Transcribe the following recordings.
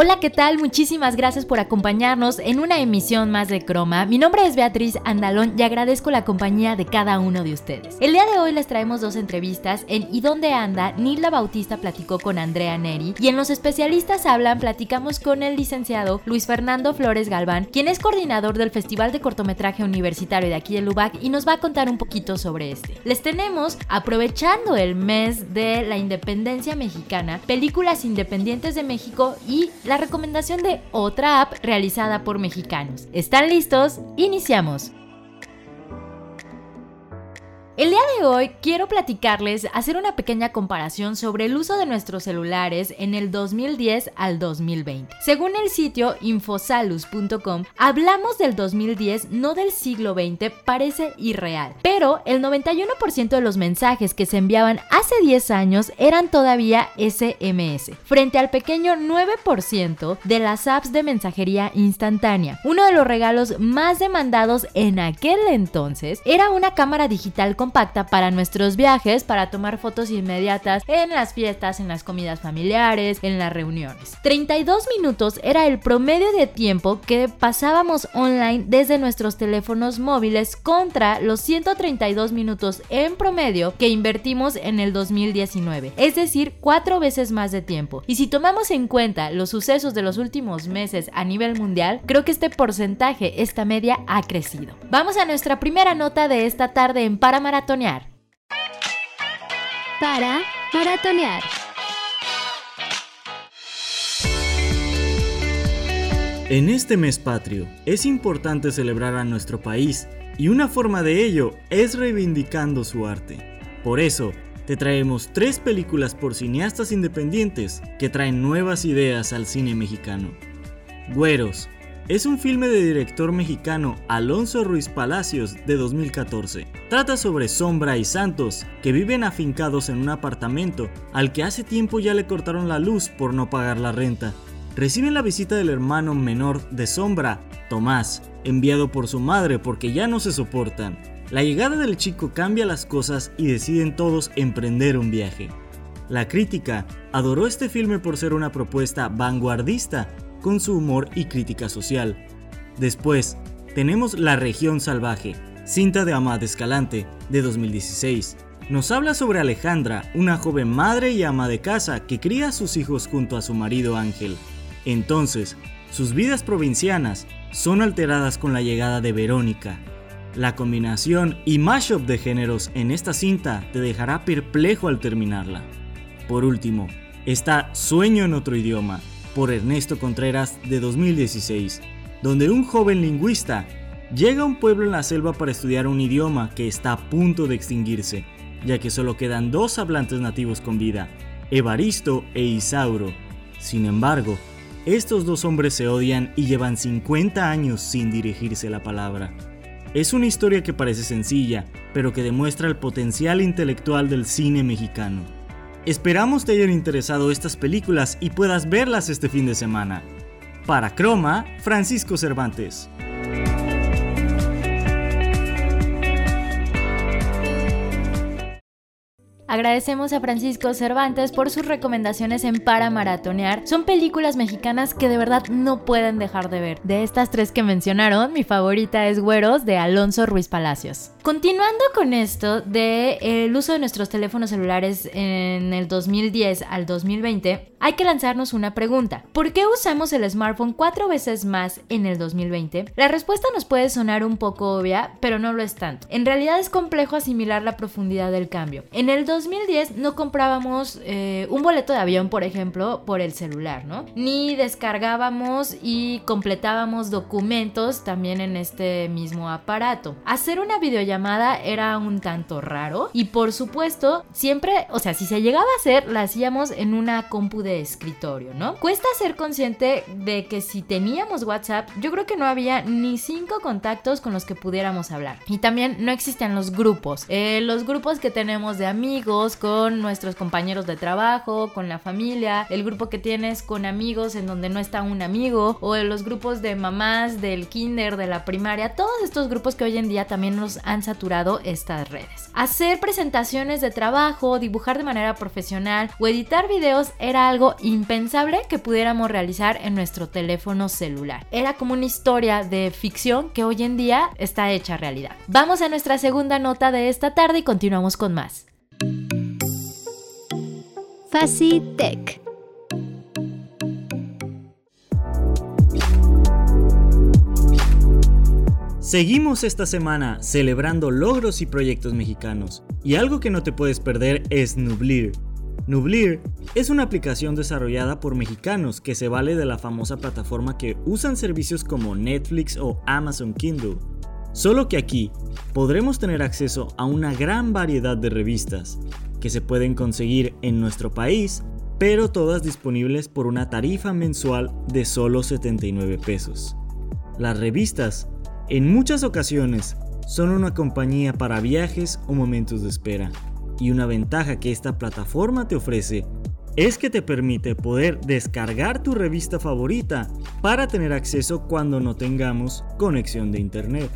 Hola, ¿qué tal? Muchísimas gracias por acompañarnos en una emisión más de Croma. Mi nombre es Beatriz Andalón y agradezco la compañía de cada uno de ustedes. El día de hoy les traemos dos entrevistas. En ¿Y dónde anda? Nilda Bautista platicó con Andrea Neri y en Los especialistas hablan platicamos con el licenciado Luis Fernando Flores Galván, quien es coordinador del Festival de Cortometraje Universitario de aquí de Lubac y nos va a contar un poquito sobre este. Les tenemos, aprovechando el mes de la independencia mexicana, películas independientes de México y la recomendación de otra app realizada por mexicanos. ¿Están listos? Iniciamos. El día de hoy quiero platicarles, hacer una pequeña comparación sobre el uso de nuestros celulares en el 2010 al 2020. Según el sitio infosalus.com, hablamos del 2010, no del siglo XX, parece irreal. Pero el 91% de los mensajes que se enviaban hace 10 años eran todavía SMS, frente al pequeño 9% de las apps de mensajería instantánea. Uno de los regalos más demandados en aquel entonces era una cámara digital con compacta para nuestros viajes, para tomar fotos inmediatas en las fiestas, en las comidas familiares, en las reuniones. 32 minutos era el promedio de tiempo que pasábamos online desde nuestros teléfonos móviles contra los 132 minutos en promedio que invertimos en el 2019, es decir, cuatro veces más de tiempo. Y si tomamos en cuenta los sucesos de los últimos meses a nivel mundial, creo que este porcentaje, esta media, ha crecido. Vamos a nuestra primera nota de esta tarde en Paramara para maratonear. En este mes patrio es importante celebrar a nuestro país y una forma de ello es reivindicando su arte. Por eso, te traemos tres películas por cineastas independientes que traen nuevas ideas al cine mexicano. Güeros, es un filme de director mexicano Alonso Ruiz Palacios de 2014. Trata sobre Sombra y Santos, que viven afincados en un apartamento al que hace tiempo ya le cortaron la luz por no pagar la renta. Reciben la visita del hermano menor de Sombra, Tomás, enviado por su madre porque ya no se soportan. La llegada del chico cambia las cosas y deciden todos emprender un viaje. La crítica adoró este filme por ser una propuesta vanguardista con su humor y crítica social. Después, tenemos La región salvaje, cinta de Amad Escalante, de 2016. Nos habla sobre Alejandra, una joven madre y ama de casa que cría a sus hijos junto a su marido Ángel. Entonces, sus vidas provincianas son alteradas con la llegada de Verónica. La combinación y mashup de géneros en esta cinta te dejará perplejo al terminarla. Por último, está Sueño en otro idioma, por Ernesto Contreras de 2016, donde un joven lingüista llega a un pueblo en la selva para estudiar un idioma que está a punto de extinguirse, ya que solo quedan dos hablantes nativos con vida, Evaristo e Isauro. Sin embargo, estos dos hombres se odian y llevan 50 años sin dirigirse la palabra. Es una historia que parece sencilla, pero que demuestra el potencial intelectual del cine mexicano. Esperamos te hayan interesado estas películas y puedas verlas este fin de semana. Para Croma, Francisco Cervantes. Agradecemos a Francisco Cervantes por sus recomendaciones en Para Maratonear. Son películas mexicanas que de verdad no pueden dejar de ver. De estas tres que mencionaron, mi favorita es Güeros de Alonso Ruiz Palacios. Continuando con esto del el uso de nuestros teléfonos celulares en el 2010 al 2020, hay que lanzarnos una pregunta. ¿Por qué usamos el smartphone cuatro veces más en el 2020? La respuesta nos puede sonar un poco obvia, pero no lo es tanto. En realidad es complejo asimilar la profundidad del cambio. En el 2010 no comprábamos eh, un boleto de avión, por ejemplo, por el celular, ¿no? Ni descargábamos y completábamos documentos también en este mismo aparato. Hacer una videollamada era un tanto raro y por supuesto siempre, o sea, si se llegaba a hacer, la hacíamos en una compu de escritorio, ¿no? Cuesta ser consciente de que si teníamos WhatsApp, yo creo que no había ni cinco contactos con los que pudiéramos hablar. Y también no existían los grupos. Eh, los grupos que tenemos de amigos con nuestros compañeros de trabajo, con la familia, el grupo que tienes con amigos en donde no está un amigo, o los grupos de mamás del kinder, de la primaria, todos estos grupos que hoy en día también nos han saturado estas redes. Hacer presentaciones de trabajo, dibujar de manera profesional o editar videos era algo impensable que pudiéramos realizar en nuestro teléfono celular. Era como una historia de ficción que hoy en día está hecha realidad. Vamos a nuestra segunda nota de esta tarde y continuamos con más. Facitech. Seguimos esta semana celebrando logros y proyectos mexicanos, y algo que no te puedes perder es Nublir. Nublir es una aplicación desarrollada por mexicanos que se vale de la famosa plataforma que usan servicios como Netflix o Amazon Kindle. Solo que aquí podremos tener acceso a una gran variedad de revistas que se pueden conseguir en nuestro país, pero todas disponibles por una tarifa mensual de solo 79 pesos. Las revistas en muchas ocasiones son una compañía para viajes o momentos de espera. Y una ventaja que esta plataforma te ofrece es que te permite poder descargar tu revista favorita para tener acceso cuando no tengamos conexión de internet.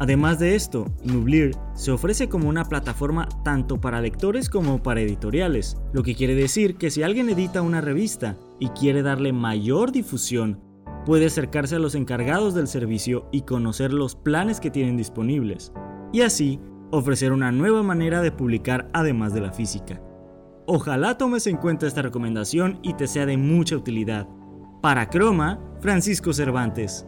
Además de esto, Nublir se ofrece como una plataforma tanto para lectores como para editoriales, lo que quiere decir que si alguien edita una revista y quiere darle mayor difusión puede acercarse a los encargados del servicio y conocer los planes que tienen disponibles, y así ofrecer una nueva manera de publicar además de la física. Ojalá tomes en cuenta esta recomendación y te sea de mucha utilidad. Para Croma, Francisco Cervantes.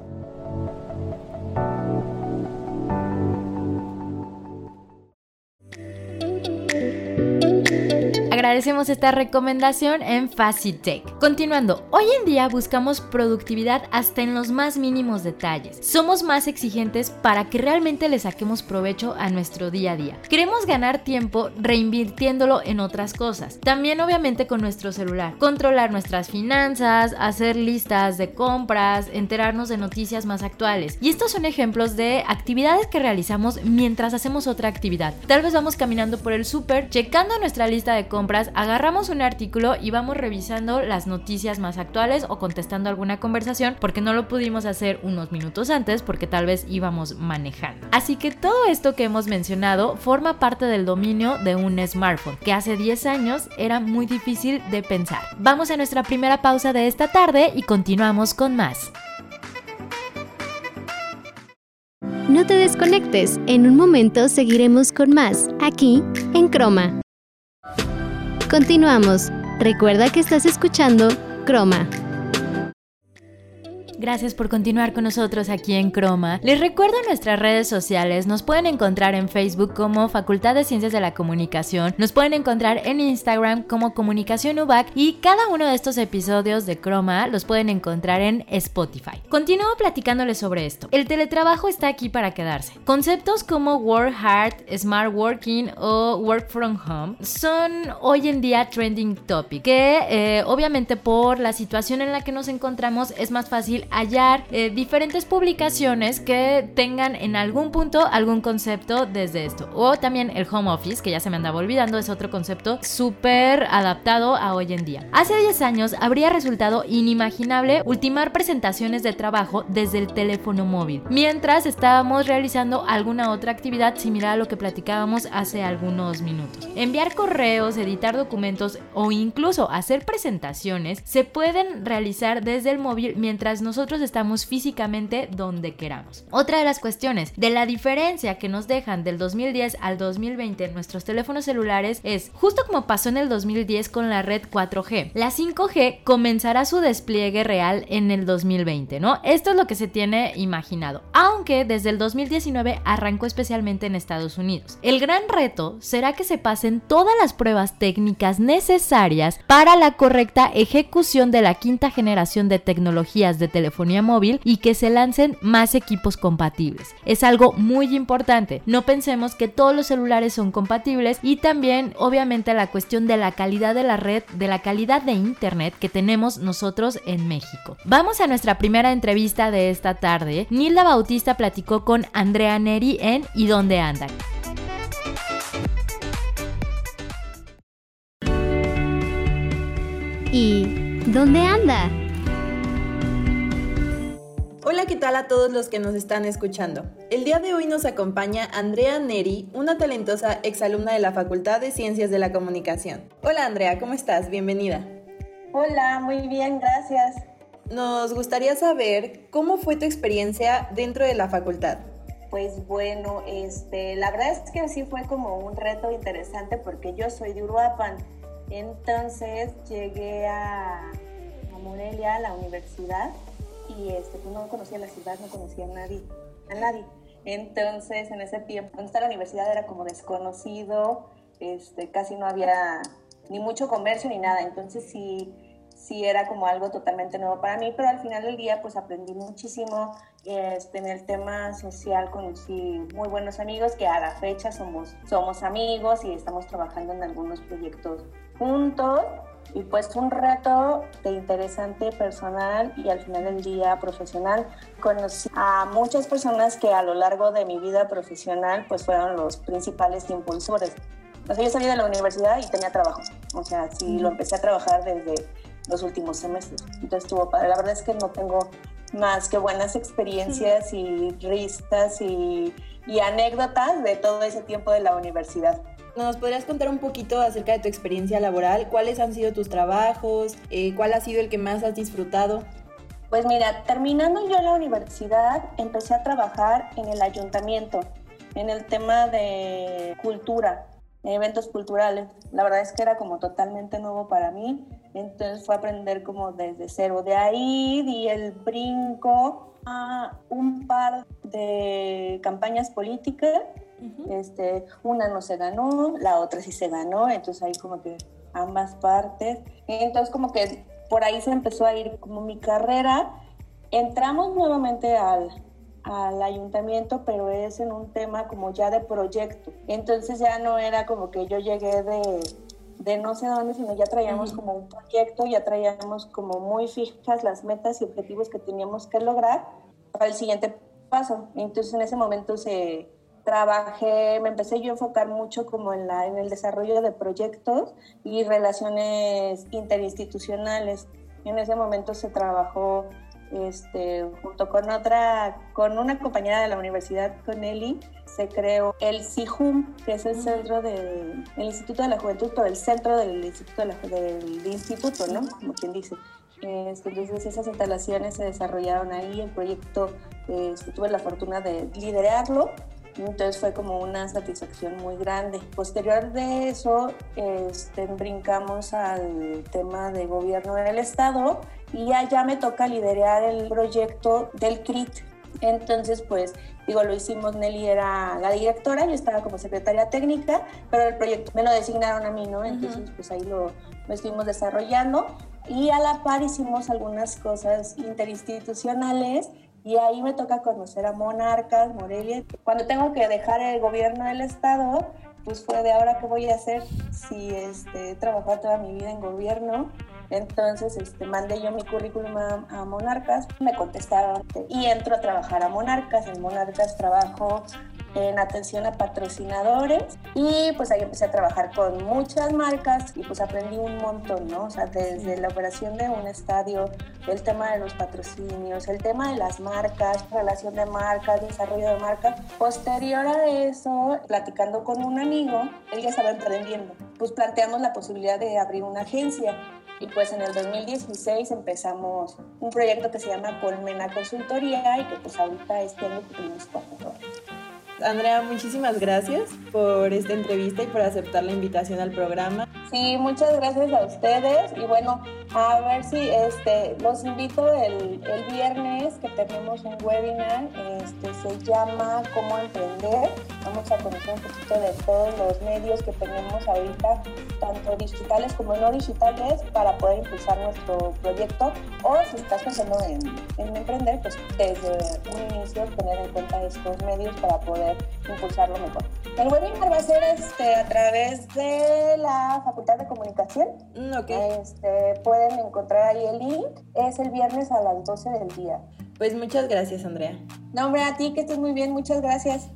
Agradecemos esta recomendación en Facitech. Continuando, hoy en día buscamos productividad hasta en los más mínimos detalles. Somos más exigentes para que realmente le saquemos provecho a nuestro día a día. Queremos ganar tiempo reinvirtiéndolo en otras cosas. También obviamente con nuestro celular. Controlar nuestras finanzas, hacer listas de compras, enterarnos de noticias más actuales. Y estos son ejemplos de actividades que realizamos mientras hacemos otra actividad. Tal vez vamos caminando por el súper, checando nuestra lista de compras agarramos un artículo y vamos revisando las noticias más actuales o contestando alguna conversación porque no lo pudimos hacer unos minutos antes porque tal vez íbamos manejando. Así que todo esto que hemos mencionado forma parte del dominio de un smartphone, que hace 10 años era muy difícil de pensar. Vamos a nuestra primera pausa de esta tarde y continuamos con más. No te desconectes, en un momento seguiremos con más, aquí en Croma. Continuamos. Recuerda que estás escuchando Croma. Gracias por continuar con nosotros aquí en Croma. Les recuerdo nuestras redes sociales. Nos pueden encontrar en Facebook como Facultad de Ciencias de la Comunicación. Nos pueden encontrar en Instagram como Comunicación UBAC. Y cada uno de estos episodios de Croma los pueden encontrar en Spotify. Continúo platicándoles sobre esto. El teletrabajo está aquí para quedarse. Conceptos como work hard, smart working o work from home son hoy en día trending topic. Que eh, obviamente por la situación en la que nos encontramos es más fácil hallar eh, diferentes publicaciones que tengan en algún punto algún concepto desde esto. O también el home office, que ya se me andaba olvidando, es otro concepto súper adaptado a hoy en día. Hace 10 años habría resultado inimaginable ultimar presentaciones de trabajo desde el teléfono móvil, mientras estábamos realizando alguna otra actividad similar a lo que platicábamos hace algunos minutos. Enviar correos, editar documentos o incluso hacer presentaciones se pueden realizar desde el móvil mientras nosotros nosotros estamos físicamente donde queramos. Otra de las cuestiones de la diferencia que nos dejan del 2010 al 2020 en nuestros teléfonos celulares es justo como pasó en el 2010 con la red 4G. La 5G comenzará su despliegue real en el 2020, ¿no? Esto es lo que se tiene imaginado, aunque desde el 2019 arrancó especialmente en Estados Unidos. El gran reto será que se pasen todas las pruebas técnicas necesarias para la correcta ejecución de la quinta generación de tecnologías de teléfono móvil y que se lancen más equipos compatibles. Es algo muy importante. No pensemos que todos los celulares son compatibles y también obviamente la cuestión de la calidad de la red, de la calidad de internet que tenemos nosotros en México. Vamos a nuestra primera entrevista de esta tarde. Nilda Bautista platicó con Andrea Neri en ¿Y dónde andan? ¿Y dónde anda? Hola, ¿qué tal a todos los que nos están escuchando? El día de hoy nos acompaña Andrea Neri, una talentosa exalumna de la Facultad de Ciencias de la Comunicación. Hola Andrea, ¿cómo estás? Bienvenida. Hola, muy bien, gracias. Nos gustaría saber cómo fue tu experiencia dentro de la facultad. Pues bueno, este, la verdad es que sí fue como un reto interesante porque yo soy de Uruapan. Entonces llegué a, a Morelia, a la universidad, y este, pues no conocía la ciudad, no conocía a nadie, a nadie. Entonces, en ese tiempo, cuando estaba en la universidad era como desconocido, este, casi no había ni mucho comercio ni nada. Entonces, sí, sí era como algo totalmente nuevo para mí, pero al final del día, pues aprendí muchísimo. Este, en el tema social conocí muy buenos amigos que a la fecha somos, somos amigos y estamos trabajando en algunos proyectos juntos y pues un reto de interesante personal y al final del día profesional. Conocí a muchas personas que a lo largo de mi vida profesional pues fueron los principales impulsores. O sea, yo salí de la universidad y tenía trabajo. O sea, sí, lo empecé a trabajar desde los últimos semestres. Entonces estuvo padre. La verdad es que no tengo más que buenas experiencias y ristas y, y anécdotas de todo ese tiempo de la universidad. ¿Nos podrías contar un poquito acerca de tu experiencia laboral? ¿Cuáles han sido tus trabajos? Eh, ¿Cuál ha sido el que más has disfrutado? Pues mira, terminando yo la universidad, empecé a trabajar en el ayuntamiento, en el tema de cultura, eventos culturales. La verdad es que era como totalmente nuevo para mí, entonces fue aprender como desde cero. De ahí di el brinco a un par de campañas políticas este, una no se ganó, la otra sí se ganó, entonces ahí como que ambas partes. Entonces como que por ahí se empezó a ir como mi carrera. Entramos nuevamente al, al ayuntamiento, pero es en un tema como ya de proyecto. Entonces ya no era como que yo llegué de, de no sé dónde, sino ya traíamos como un proyecto, ya traíamos como muy fijas las metas y objetivos que teníamos que lograr para el siguiente paso. Entonces en ese momento se, trabajé, me empecé yo a enfocar mucho como en, la, en el desarrollo de proyectos y relaciones interinstitucionales. En ese momento se trabajó este, junto con otra, con una compañera de la universidad, con Eli, se creó el CIJUM, que es el centro del Instituto de la Juventud, pero el centro del Instituto, del instituto, ¿no? Como quien dice. Este, entonces esas instalaciones se desarrollaron ahí, el proyecto este, tuve la fortuna de liderarlo entonces fue como una satisfacción muy grande. Posterior de eso, este, brincamos al tema de gobierno del Estado y allá me toca liderar el proyecto del CRIT. Entonces, pues, digo, lo hicimos, Nelly era la directora, yo estaba como secretaria técnica, pero el proyecto me lo designaron a mí, ¿no? Entonces, pues ahí lo, lo estuvimos desarrollando y a la par hicimos algunas cosas interinstitucionales y ahí me toca conocer a monarcas, Morelia. Cuando tengo que dejar el gobierno del estado, pues fue de ahora qué voy a hacer si este, he trabajado toda mi vida en gobierno. Entonces este, mandé yo mi currículum a, a, Monarcas, me contestaron y entro a trabajar a Monarcas. En Monarcas trabajo en atención a patrocinadores y pues ahí empecé a trabajar con muchas marcas y pues aprendí un montón, ¿no? O sea, desde la operación de un estadio, el tema de los patrocinios, el tema de las marcas, relación de marcas, desarrollo de marcas. Posterior a eso, platicando con un amigo, él ya estaba emprendiendo, pues planteamos la posibilidad de abrir una agencia y pues en el 2016 empezamos un proyecto que se llama Colmena Consultoría y que pues ahorita este año cumplimos cuatro Andrea, muchísimas gracias por esta entrevista y por aceptar la invitación al programa. Sí, muchas gracias a ustedes y bueno, a ver si este, los invito el, el viernes que tenemos un webinar, este, se llama Cómo Emprender. Vamos a conocer un poquito de todos los medios que tenemos ahorita, tanto digitales como no digitales, para poder impulsar nuestro proyecto. O si estás pensando en, en emprender, pues desde un inicio tener en cuenta estos medios para poder impulsarlo mejor. El webinar va a ser este, a través de la Facultad de Comunicación. Mm, okay. Este, pueden encontrar ahí el link. Es el viernes a las 12 del día. Pues muchas gracias, Andrea. No, hombre, a ti que estés muy bien. Muchas gracias.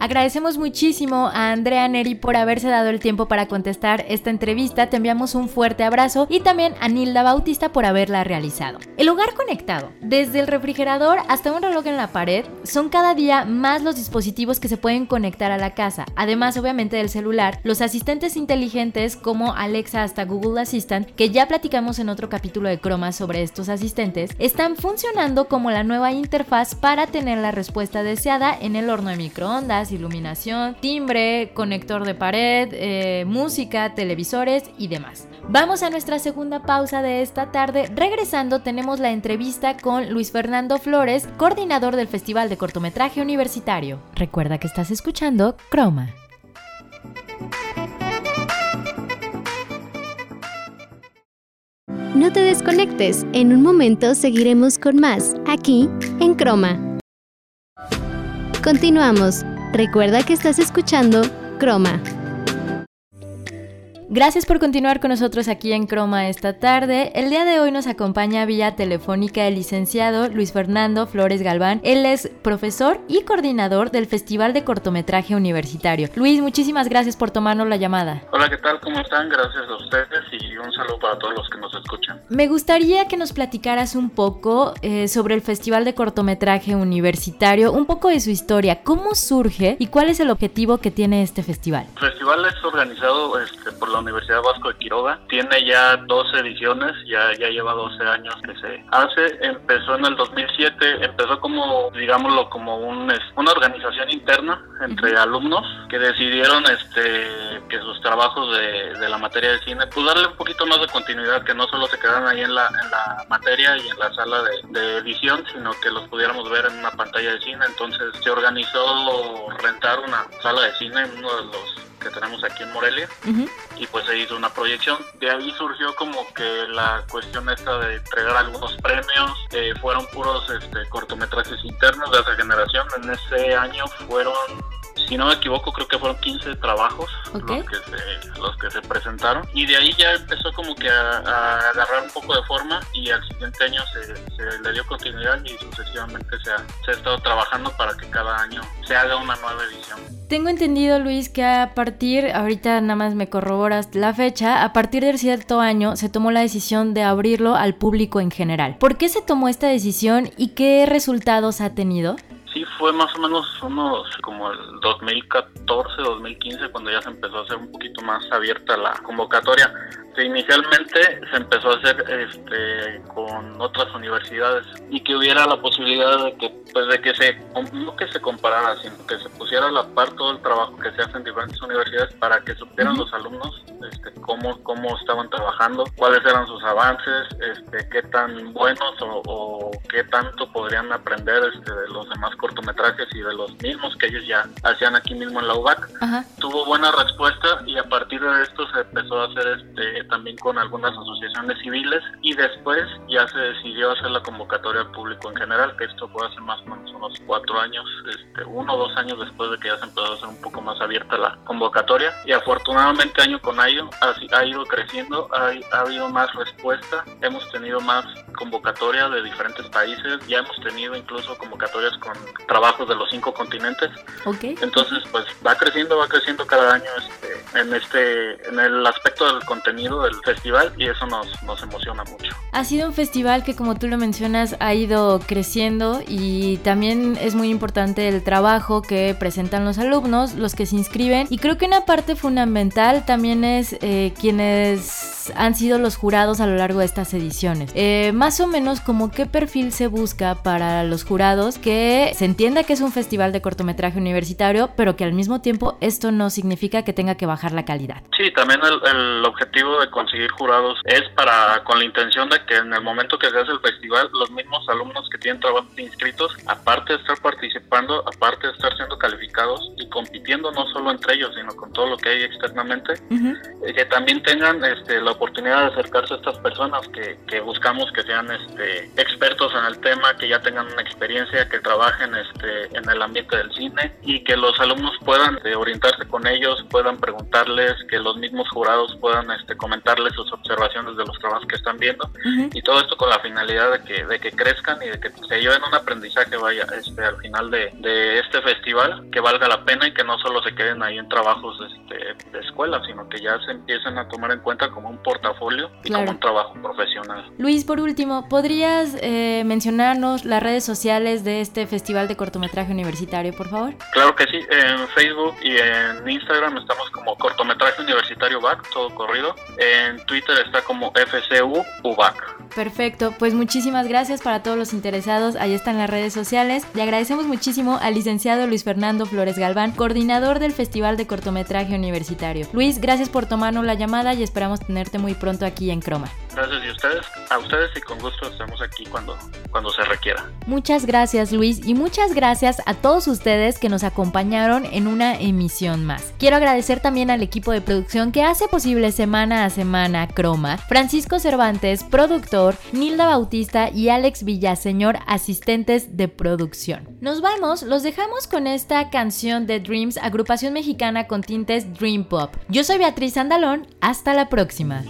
Agradecemos muchísimo a Andrea Neri por haberse dado el tiempo para contestar esta entrevista. Te enviamos un fuerte abrazo y también a Nilda Bautista por haberla realizado. El hogar conectado, desde el refrigerador hasta un reloj en la pared, son cada día más los dispositivos que se pueden conectar a la casa. Además, obviamente, del celular, los asistentes inteligentes como Alexa hasta Google Assistant, que ya platicamos en otro capítulo de Chroma sobre estos asistentes, están funcionando como la nueva interfaz para tener la respuesta deseada en el horno de microondas, iluminación, timbre, conector de pared, eh, música, televisores y demás. Vamos a nuestra segunda pausa de esta tarde. Regresando tenemos la entrevista con Luis Fernando Flores, coordinador del Festival de Cortometraje Universitario. Recuerda que estás escuchando Croma. No te desconectes, en un momento seguiremos con más, aquí, en Croma. Continuamos. Recuerda que estás escuchando Croma. Gracias por continuar con nosotros aquí en Croma esta tarde. El día de hoy nos acompaña vía telefónica el licenciado Luis Fernando Flores Galván. Él es profesor y coordinador del Festival de Cortometraje Universitario. Luis, muchísimas gracias por tomarnos la llamada. Hola, ¿qué tal? ¿Cómo están? Gracias a ustedes y un saludo para todos los que nos escuchan. Me gustaría que nos platicaras un poco eh, sobre el Festival de Cortometraje Universitario, un poco de su historia, cómo surge y cuál es el objetivo que tiene este festival. El festival es organizado este, por la Universidad Vasco de Quiroga. Tiene ya 12 ediciones, ya, ya lleva 12 años que se hace. Empezó en el 2007, empezó como, digámoslo, como un, una organización interna entre alumnos que decidieron este, que sus trabajos de, de, la materia de cine, pues darle un poquito más de continuidad, que no solo se quedaran ahí en la, en la materia y en la sala de, de edición, sino que los pudiéramos ver en una pantalla de cine. Entonces se organizó rentar una sala de cine en uno de los que tenemos aquí en Morelia y pues se hizo una proyección. De ahí surgió como que la cuestión esta de entregar algunos premios, eh, fueron puros este, cortometrajes internos de esa generación. En ese año fueron si no me equivoco, creo que fueron 15 trabajos los, que se, los que se presentaron. Y de ahí ya empezó como que a, agarrar un poco de forma y al siguiente año se, le dio continuidad y sucesivamente se ha, se ha estado trabajando para que cada año se haga una nueva edición. Tengo entendido, Luis, que a partir, ahorita nada más me corroboras la fecha, a partir del cierto año se tomó la decisión de abrirlo al público en general. ¿Por qué se tomó esta decisión y qué resultados ha tenido? Sí, fue más o menos unos como el 2014, 2015 cuando ya se empezó a hacer un poquito más abierta la convocatoria. Que inicialmente se empezó a hacer este con otras universidades y que hubiera la posibilidad de que pues de que se no que se comparara sino que se pusiera a la par todo el trabajo que se hace en diferentes universidades para que supieran los alumnos este, cómo cómo estaban trabajando cuáles eran sus avances este qué tan buenos o, qué tanto podrían aprender este, de los demás cortometrajes y de los mismos que ellos ya hacían aquí mismo en la UBAC tuvo buena respuesta y a partir de esto se empezó a hacer este también con algunas asociaciones civiles y después ya se decidió hacer la convocatoria al público en general que esto puede ser más unos cuatro años, este, uno o dos años después de que ya se empezó a hacer un poco más abierta la convocatoria. Y afortunadamente año con año ha, ha ido creciendo, ha, ha, habido más respuesta, hemos tenido más convocatoria de diferentes países, ya hemos tenido incluso convocatorias con trabajos de los cinco continentes. Okay. Entonces, pues va creciendo, va creciendo cada año este, en este, en el aspecto del contenido del festival y eso nos, nos emociona mucho. Ha sido un festival que como tú lo mencionas ha ido creciendo y también es muy importante el trabajo que presentan los alumnos, los que se inscriben y creo que una parte fundamental también es eh, quienes han sido los jurados a lo largo de estas ediciones. Eh, más o menos como qué perfil se busca para los jurados que se entienda que es un festival de cortometraje universitario, pero que al mismo tiempo esto no significa que tenga que bajar la calidad. Sí, también el, el objetivo de conseguir jurados es para con la intención de que en el momento que se hace el festival los mismos alumnos que tienen trabajo inscritos aparte de estar participando, aparte de estar siendo calificados compitiendo no solo entre ellos, sino con todo lo que hay externamente, eh, que también tengan este, la oportunidad de acercarse a estas personas que, buscamos que sean este, expertos en el tema, que ya tengan una experiencia, que trabajen este, en el ambiente del cine y que los alumnos puedan eh, orientarse con ellos, puedan preguntarles, que los mismos jurados puedan este, comentarles sus observaciones de los trabajos que están viendo y todo esto con la finalidad de que, de que crezcan y de que se lleven un aprendizaje vaya este, al final de, de este festival que valga la pena y que no solo se queden ahí en trabajos este, de escuela, sino que ya se empiecen a tomar en cuenta como un portafolio y como un trabajo profesional. Luis, por último, ¿podrías eh, mencionarnos las redes sociales de este Festival de Cortometraje Universitario, por favor? Claro que sí, en Facebook y en Instagram estamos como Cortometraje Universitario BAC, todo corrido. En Twitter está como FCU UBAC. Perfecto, pues muchísimas gracias para todos los interesados. Ahí están las redes sociales. Le agradecemos muchísimo al licenciado Luis Fernando Flores Galván, coordinador del Festival de Cortometraje Universitario. Luis, gracias por tomarnos la llamada y esperamos tenerte muy pronto aquí en Croma. Gracias y ustedes, a ustedes y con gusto estamos aquí cuando, cuando se requiera. Muchas gracias Luis y muchas gracias a todos ustedes que nos acompañaron en una emisión más. Quiero agradecer también al equipo de producción que hace posible semana a semana Croma, Francisco Cervantes, productor, Nilda Bautista y Alex Villaseñor, asistentes de producción. Nos vamos, los dejamos con esta canción de Dreams, agrupación mexicana con tintes Dream Pop. Yo soy Beatriz Andalón, hasta la próxima.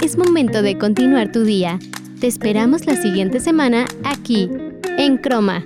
Es momento de continuar tu día. Te esperamos la siguiente semana aquí, en Croma.